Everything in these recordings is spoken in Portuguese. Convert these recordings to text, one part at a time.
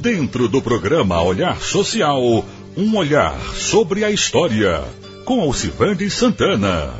Dentro do programa Olhar Social, um olhar sobre a história, com Alcivande Santana.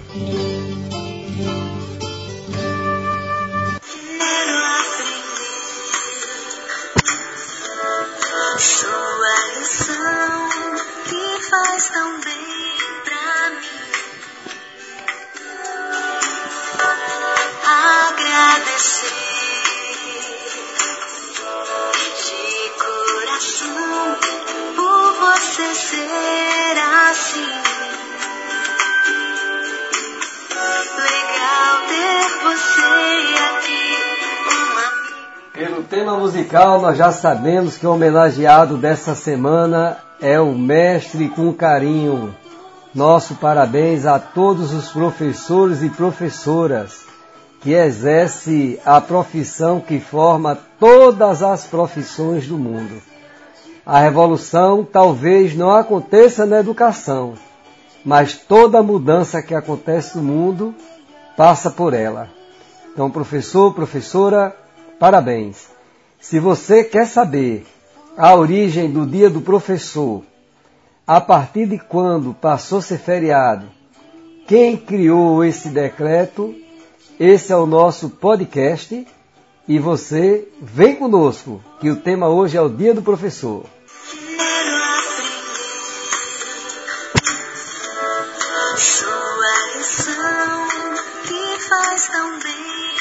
Musical, nós já sabemos que o homenageado dessa semana é o Mestre com Carinho. Nosso parabéns a todos os professores e professoras que exercem a profissão que forma todas as profissões do mundo. A revolução talvez não aconteça na educação, mas toda mudança que acontece no mundo passa por ela. Então, professor, professora, parabéns. Se você quer saber a origem do dia do professor, a partir de quando passou a ser feriado, quem criou esse decreto, esse é o nosso podcast e você vem conosco, que o tema hoje é o dia do professor. Sua lição que faz tão bem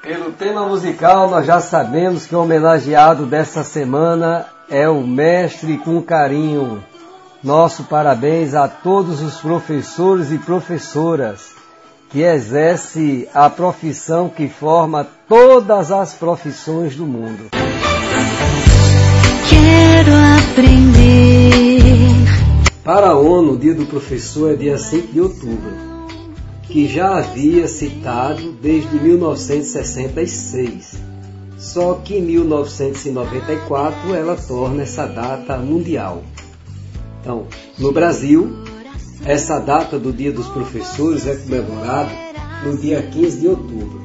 Pelo tema musical, nós já sabemos que o homenageado dessa semana é o Mestre com Carinho. Nosso parabéns a todos os professores e professoras que exercem a profissão que forma todas as profissões do mundo. Quero aprender. Para a ONU, o Dia do Professor é dia 5 de outubro, que já havia citado desde 1966. Só que em 1994 ela torna essa data mundial. Então, no Brasil, essa data do Dia dos Professores é comemorada no dia 15 de outubro.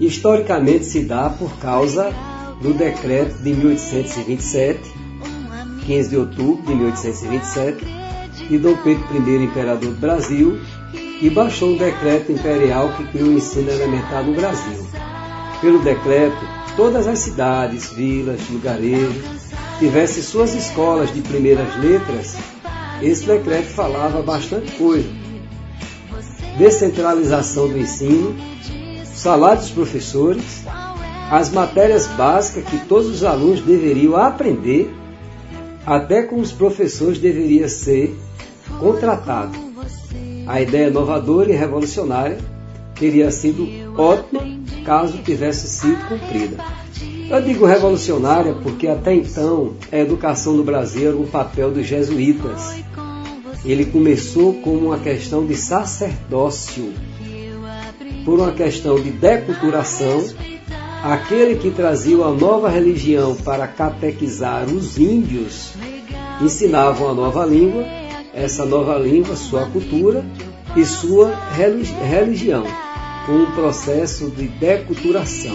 Historicamente se dá por causa do decreto de 1827, 15 de outubro de 1827, de Dom Pedro I, imperador do Brasil, e baixou um decreto imperial que criou o ensino elementar no Brasil. Pelo decreto, todas as cidades, vilas, lugarejos tivessem suas escolas de primeiras letras, esse decreto falava bastante coisa. Descentralização do ensino, salário dos professores, as matérias básicas que todos os alunos deveriam aprender, até como os professores deveriam ser contratados. A ideia inovadora e revolucionária teria sido ótima caso tivesse sido cumprida. Eu digo revolucionária porque até então a educação no Brasil era um papel dos jesuítas. Ele começou como uma questão de sacerdócio, por uma questão de deculturação, aquele que trazia uma nova religião para catequizar os índios ensinava uma nova língua, essa nova língua, sua cultura e sua religi- religião, com um processo de deculturação.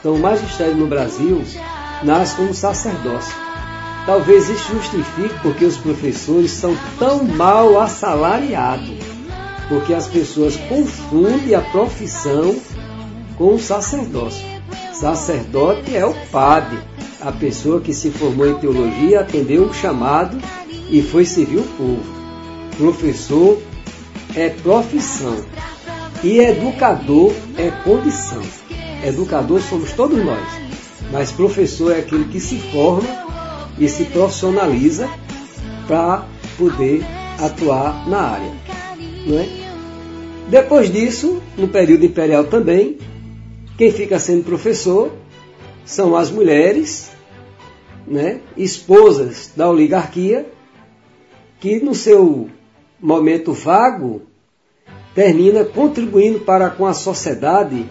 Então, o magistério no Brasil nasce como sacerdócio. Talvez isso justifique porque os professores são tão mal assalariados, porque as pessoas confundem a profissão com o sacerdócio. Sacerdote é o padre, a pessoa que se formou em teologia, atendeu o chamado e foi servir o povo. Professor é profissão e educador é condição. Educador somos todos nós, mas professor é aquele que se forma e se profissionaliza para poder atuar na área. Não é? Depois disso, no período imperial também, quem fica sendo professor são as mulheres, né, esposas da oligarquia, que no seu momento vago, termina contribuindo para com a sociedade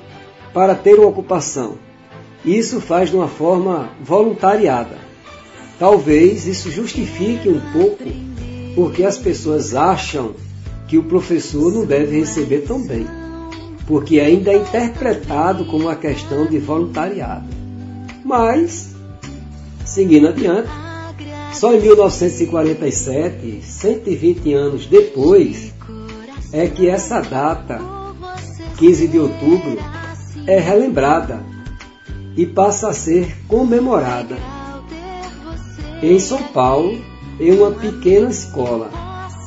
para ter uma ocupação. Isso faz de uma forma voluntariada. Talvez isso justifique um pouco porque as pessoas acham que o professor não deve receber tão bem, porque ainda é interpretado como uma questão de voluntariado. Mas, seguindo adiante, só em 1947, 120 anos depois, é que essa data, 15 de outubro, é relembrada e passa a ser comemorada. Em São Paulo, em uma pequena escola.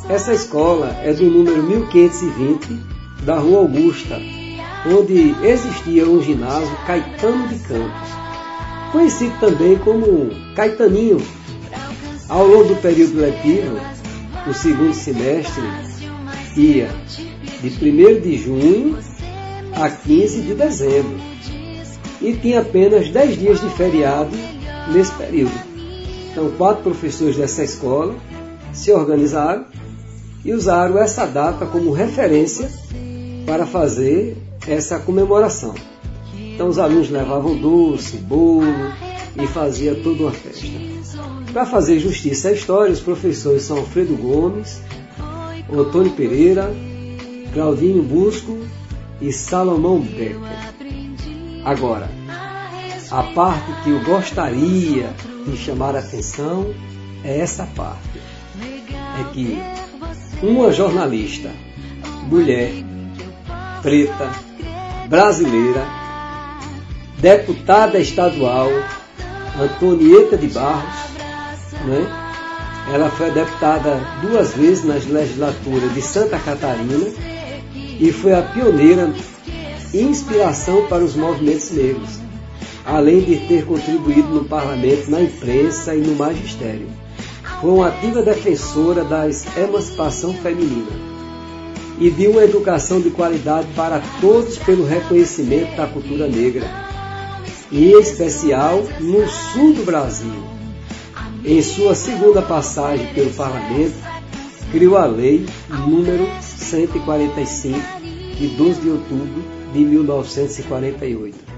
Essa escola é do número 1520 da Rua Augusta, onde existia um ginásio Caetano de Campos, conhecido também como Caetaninho. Ao longo do período letivo, o segundo semestre ia de 1 de junho a 15 de dezembro e tinha apenas 10 dias de feriado nesse período. Então, quatro professores dessa escola se organizaram e usaram essa data como referência para fazer essa comemoração. Então, os alunos levavam doce, bolo e fazia toda uma festa. Para fazer justiça à história, os professores são Alfredo Gomes, Antônio Pereira, Claudinho Busco e Salomão Becker. Agora, a parte que eu gostaria de chamar a atenção é essa parte. É que uma jornalista, mulher, preta, brasileira, deputada estadual, Antonieta de Barros, né? ela foi deputada duas vezes nas legislaturas de Santa Catarina e foi a pioneira e inspiração para os movimentos negros além de ter contribuído no parlamento, na imprensa e no magistério. Foi uma ativa defensora da emancipação feminina e de uma educação de qualidade para todos pelo reconhecimento da cultura negra, e em especial no sul do Brasil. Em sua segunda passagem pelo parlamento, criou a lei número 145 de 12 de outubro de 1948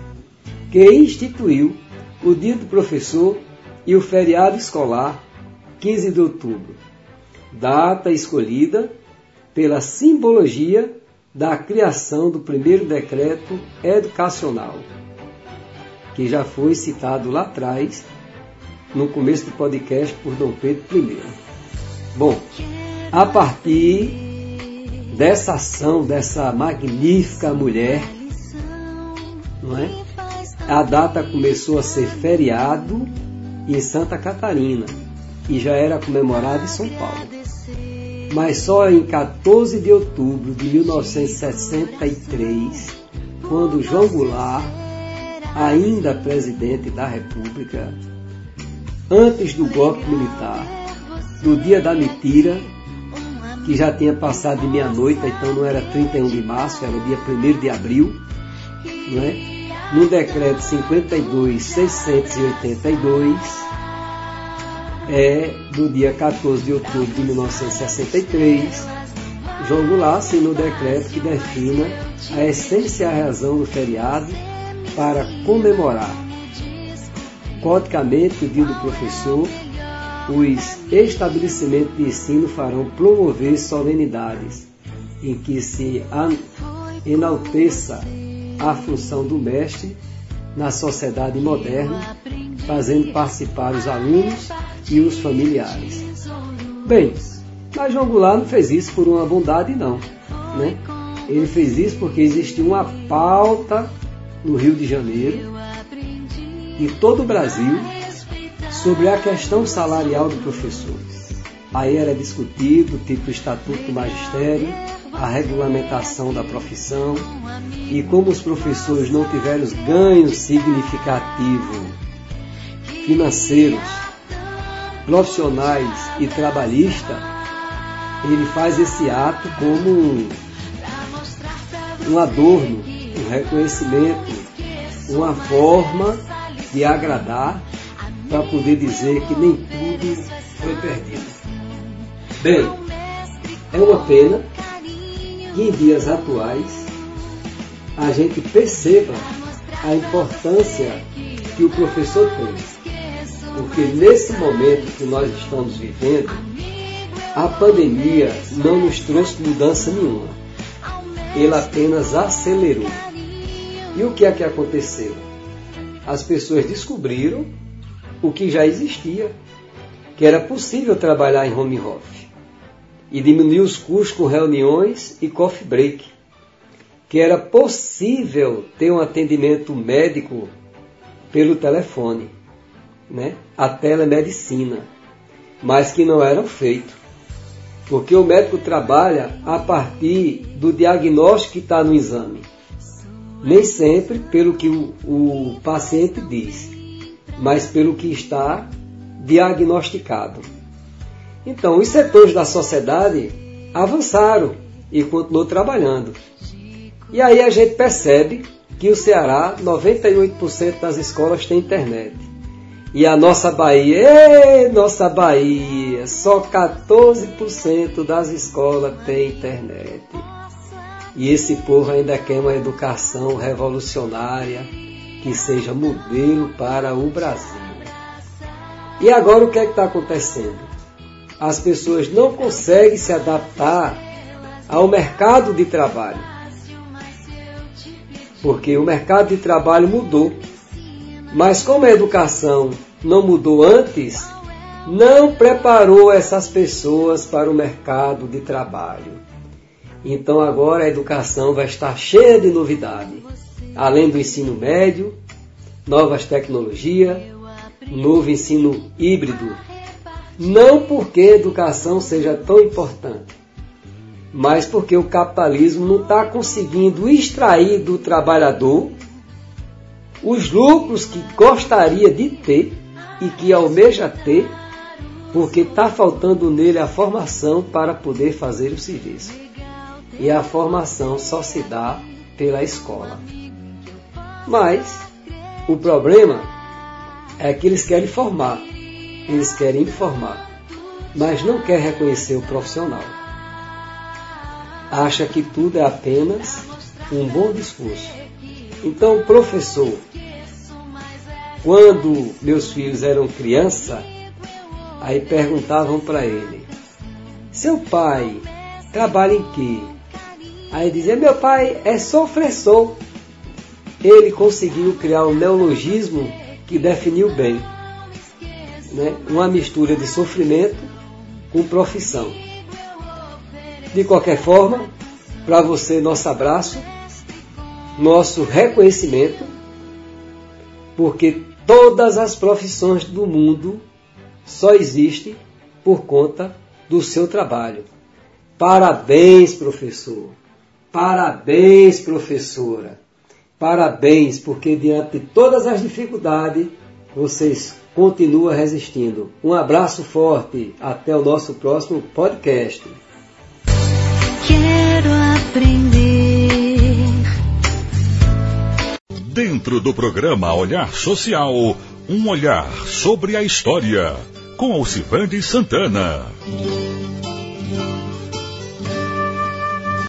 que instituiu o Dia do Professor e o feriado escolar 15 de outubro, data escolhida pela simbologia da criação do primeiro decreto educacional, que já foi citado lá atrás, no começo do podcast, por Dom Pedro I. Bom, a partir dessa ação dessa magnífica mulher, não é? A data começou a ser feriado em Santa Catarina e já era comemorado em São Paulo. Mas só em 14 de outubro de 1963, quando João Goulart, ainda presidente da República, antes do golpe militar, no dia da mentira, que já tinha passado de meia-noite, então não era 31 de março, era dia 1 de abril, não é? No decreto 52.682, é do dia 14 de outubro de 1963, João Goulart assinou o decreto que defina a essência e a razão do feriado para comemorar. Codicamente o dia do professor, os estabelecimentos de ensino farão promover solenidades em que se enalteça a função do mestre na sociedade moderna, fazendo participar os alunos e os familiares. Bem, mas João Goulart não fez isso por uma bondade, não. Né? Ele fez isso porque existia uma pauta no Rio de Janeiro e todo o Brasil sobre a questão salarial do professor. Aí era discutido tipo Estatuto do Magistério, a regulamentação da profissão e como os professores não tiveram ganhos significativos financeiros, profissionais e trabalhistas, ele faz esse ato como um, um adorno, um reconhecimento, uma forma de agradar para poder dizer que nem tudo foi perdido. Bem, É uma pena que em dias atuais a gente perceba a importância que o professor tem. Porque nesse momento que nós estamos vivendo, a pandemia não nos trouxe mudança nenhuma. Ele apenas acelerou. E o que é que aconteceu? As pessoas descobriram o que já existia, que era possível trabalhar em home office e diminuir os custos com reuniões e coffee break, que era possível ter um atendimento médico pelo telefone, né? a telemedicina, mas que não eram feitos. Porque o médico trabalha a partir do diagnóstico que está no exame. Nem sempre pelo que o, o paciente diz, mas pelo que está diagnosticado. Então, os setores da sociedade avançaram e continuam trabalhando. E aí a gente percebe que o Ceará, 98% das escolas tem internet. E a nossa Bahia, ei, nossa Bahia, só 14% das escolas tem internet. E esse povo ainda quer uma educação revolucionária que seja modelo para o Brasil. E agora o que é que está acontecendo? As pessoas não conseguem se adaptar ao mercado de trabalho. Porque o mercado de trabalho mudou. Mas como a educação não mudou antes, não preparou essas pessoas para o mercado de trabalho. Então agora a educação vai estar cheia de novidade. Além do ensino médio, novas tecnologias, novo ensino híbrido. Não porque a educação seja tão importante, mas porque o capitalismo não está conseguindo extrair do trabalhador os lucros que gostaria de ter e que almeja ter, porque está faltando nele a formação para poder fazer o serviço. E a formação só se dá pela escola. Mas o problema é que eles querem formar, eles querem informar, mas não quer reconhecer o profissional. Acha que tudo é apenas um bom discurso. Então, professor, quando meus filhos eram criança, aí perguntavam para ele: Seu pai trabalha em quê? Aí dizia: Meu pai é sofressor. Ele conseguiu criar um neologismo que definiu bem né? uma mistura de sofrimento com profissão. De qualquer forma, para você, nosso abraço, nosso reconhecimento, porque Todas as profissões do mundo só existem por conta do seu trabalho. Parabéns, professor. Parabéns, professora. Parabéns, porque diante de todas as dificuldades, vocês continuam resistindo. Um abraço forte. Até o nosso próximo podcast. Quero aprender. Dentro do programa Olhar Social, um olhar sobre a história, com Alcivande Santana.